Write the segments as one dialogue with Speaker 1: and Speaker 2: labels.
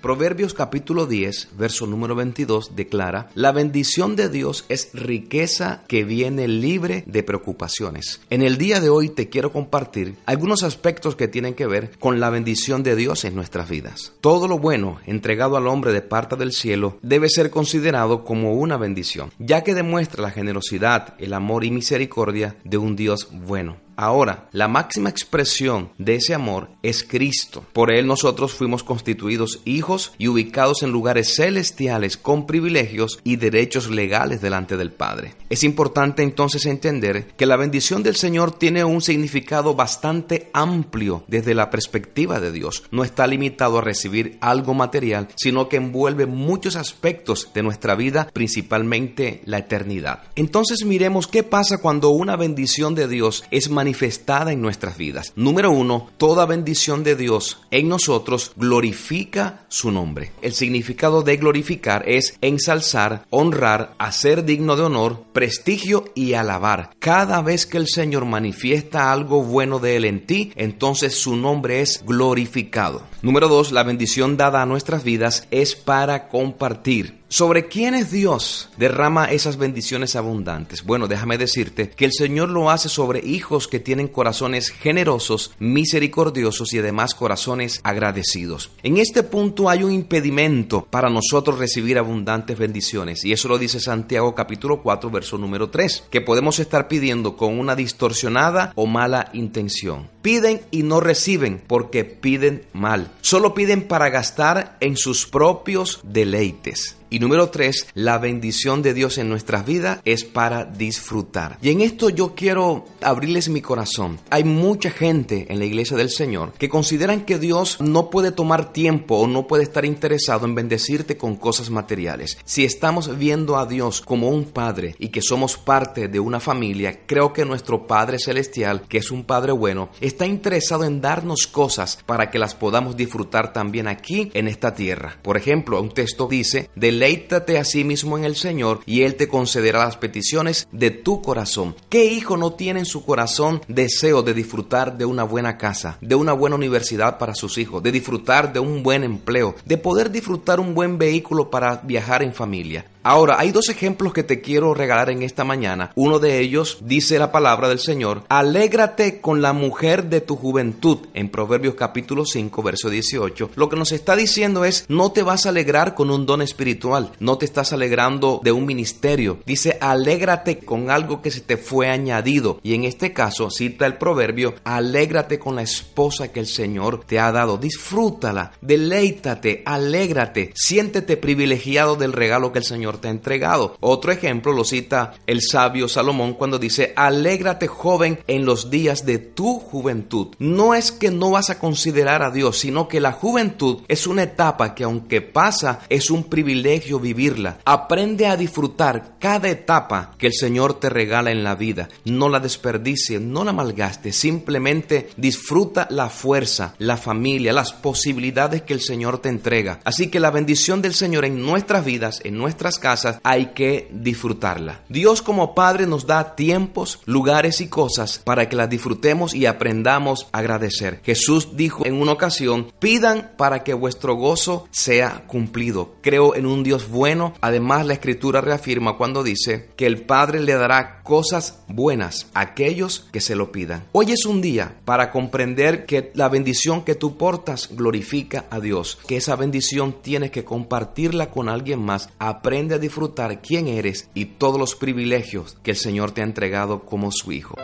Speaker 1: Proverbios capítulo 10, verso número 22 declara, la bendición de Dios es riqueza que viene libre de preocupaciones. En el día de hoy te quiero compartir algunos aspectos que tienen que ver con la bendición de Dios en nuestras vidas. Todo lo bueno entregado al hombre de parte del cielo debe ser considerado como una bendición, ya que demuestra la generosidad, el amor y misericordia de un Dios bueno. Ahora, la máxima expresión de ese amor es Cristo. Por Él nosotros fuimos constituidos hijos y ubicados en lugares celestiales con privilegios y derechos legales delante del Padre. Es importante entonces entender que la bendición del Señor tiene un significado bastante amplio desde la perspectiva de Dios. No está limitado a recibir algo material, sino que envuelve muchos aspectos de nuestra vida, principalmente la eternidad. Entonces miremos qué pasa cuando una bendición de Dios es manifestada manifestada en nuestras vidas. Número uno, toda bendición de Dios en nosotros glorifica su nombre. El significado de glorificar es ensalzar, honrar, hacer digno de honor, prestigio y alabar. Cada vez que el Señor manifiesta algo bueno de Él en ti, entonces su nombre es glorificado. Número dos, la bendición dada a nuestras vidas es para compartir. ¿Sobre quién es Dios derrama esas bendiciones abundantes? Bueno, déjame decirte que el Señor lo hace sobre hijos que tienen corazones generosos, misericordiosos y además corazones agradecidos. En este punto hay un impedimento para nosotros recibir abundantes bendiciones y eso lo dice Santiago capítulo 4 verso número 3, que podemos estar pidiendo con una distorsionada o mala intención. Piden y no reciben porque piden mal. Solo piden para gastar en sus propios deleites. Y número tres, la bendición de Dios en nuestras vidas es para disfrutar. Y en esto yo quiero abrirles mi corazón. Hay mucha gente en la iglesia del Señor que consideran que Dios no puede tomar tiempo o no puede estar interesado en bendecirte con cosas materiales. Si estamos viendo a Dios como un Padre y que somos parte de una familia, creo que nuestro Padre Celestial, que es un Padre bueno, está interesado en darnos cosas para que las podamos disfrutar también aquí en esta tierra. Por ejemplo, un texto dice, del deleítate a sí mismo en el Señor y Él te concederá las peticiones de tu corazón. ¿Qué hijo no tiene en su corazón deseo de disfrutar de una buena casa, de una buena universidad para sus hijos, de disfrutar de un buen empleo, de poder disfrutar un buen vehículo para viajar en familia? Ahora, hay dos ejemplos que te quiero regalar en esta mañana. Uno de ellos dice la palabra del Señor, alégrate con la mujer de tu juventud, en Proverbios capítulo 5, verso 18. Lo que nos está diciendo es, no te vas a alegrar con un don espiritual, no te estás alegrando de un ministerio. Dice, alégrate con algo que se te fue añadido. Y en este caso, cita el proverbio, alégrate con la esposa que el Señor te ha dado. Disfrútala, deleítate, alégrate, siéntete privilegiado del regalo que el Señor te ha entregado. Otro ejemplo lo cita el sabio Salomón cuando dice, alégrate joven en los días de tu juventud. No es que no vas a considerar a Dios, sino que la juventud es una etapa que aunque pasa, es un privilegio vivirla. Aprende a disfrutar cada etapa que el Señor te regala en la vida. No la desperdicie, no la malgaste, simplemente disfruta la fuerza, la familia, las posibilidades que el Señor te entrega. Así que la bendición del Señor en nuestras vidas, en nuestras hay que disfrutarla. Dios como Padre nos da tiempos, lugares y cosas para que las disfrutemos y aprendamos a agradecer. Jesús dijo en una ocasión, pidan para que vuestro gozo sea cumplido. Creo en un Dios bueno. Además, la Escritura reafirma cuando dice que el Padre le dará cosas buenas a aquellos que se lo pidan. Hoy es un día para comprender que la bendición que tú portas glorifica a Dios, que esa bendición tienes que compartirla con alguien más. Aprende a disfrutar quién eres y todos los privilegios que el Señor te ha entregado como su Hijo.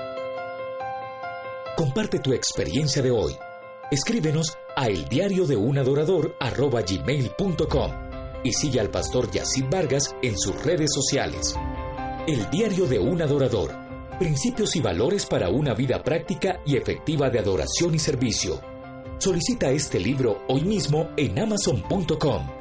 Speaker 2: Comparte tu experiencia de hoy. Escríbenos a eldiariodeunAdorador.com y sigue al pastor Yacid Vargas en sus redes sociales. El Diario de un Adorador. Principios y valores para una vida práctica y efectiva de adoración y servicio. Solicita este libro hoy mismo en amazon.com.